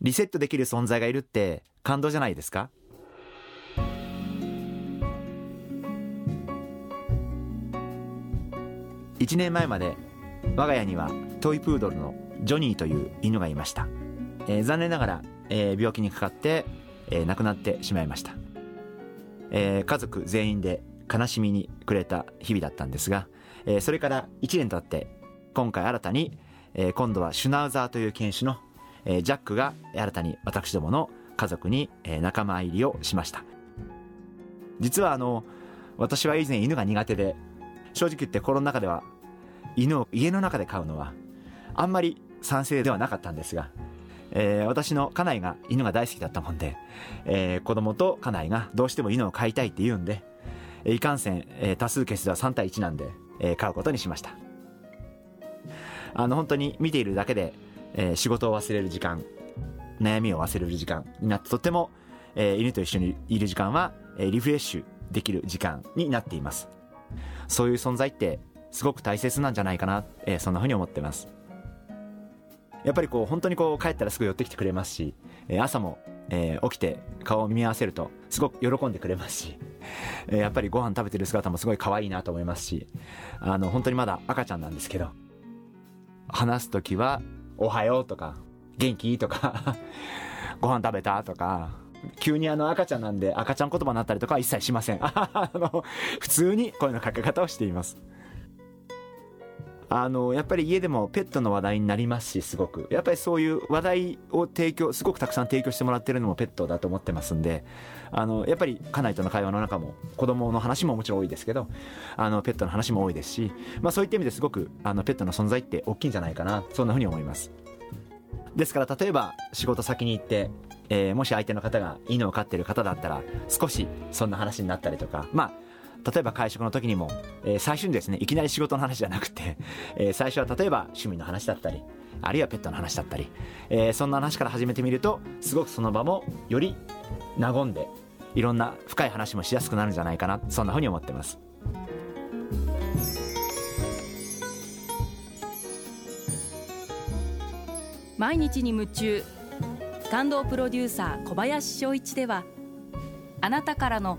リセットできる存在がいるって感動じゃないですか？1年前まで我が家にはトイプードルのジョニーという犬がいました、えー、残念ながら、えー、病気にかかって、えー、亡くなってしまいました、えー、家族全員で悲しみに暮れた日々だったんですが、えー、それから1年経って今回新たに、えー、今度はシュナウザーという犬種のえー、ジャックが新たに私どもの家族に、えー、仲間入りをしました。実はあの私は以前犬が苦手で正直言って心の中では犬を家の中で飼うのはあんまり賛成ではなかったんですが、えー、私の家内が犬が大好きだったもんで、えー、子供と家内がどうしても犬を飼いたいって言うんでいかんせん、えー、多数決では3対1なんで、えー、飼うことにしました。あの本当に見ているだけでえー、仕事を忘れる時間悩みを忘れる時間になってとっても、えー、犬と一緒にいる時間は、えー、リフレッシュできる時間になっています。そういう存在ってすごく大切なんじゃないかな、えー、そんなふうに思ってます。やっぱりこう本当にこう帰ったらすぐ寄ってきてくれますし、えー、朝も、えー、起きて顔を見合わせるとすごく喜んでくれますし、えー、やっぱりご飯食べてる姿もすごい可愛いなと思いますしあの本当にまだ赤ちゃんなんですけど話す時はおはようとか、元気？とか ご飯食べた？とか、急にあの赤ちゃんなんで赤ちゃん言葉になったりとかは一切しません。あの、普通に声のかけ方をしています。あの、やっぱり家でもペットの話題になりますし、すごく。やっぱりそういう話題を提供、すごくたくさん提供してもらってるのもペットだと思ってますんで、あの、やっぱり家内との会話の中も子供の話ももちろん多いですけど、あの、ペットの話も多いですし、まあそういった意味ですごく、あの、ペットの存在って大きいんじゃないかな、そんなふうに思います。ですから例えば仕事先に行って、えー、もし相手の方が犬を飼ってる方だったら少しそんな話になったりとかまあ例えば会食の時にも、えー、最初にですねいきなり仕事の話じゃなくて、えー、最初は例えば趣味の話だったりあるいはペットの話だったり、えー、そんな話から始めてみるとすごくその場もより和んでいろんな深い話もしやすくなるんじゃないかなそんなふうに思ってます。毎日に夢中感動プロデューサー小林翔一ではあなたからの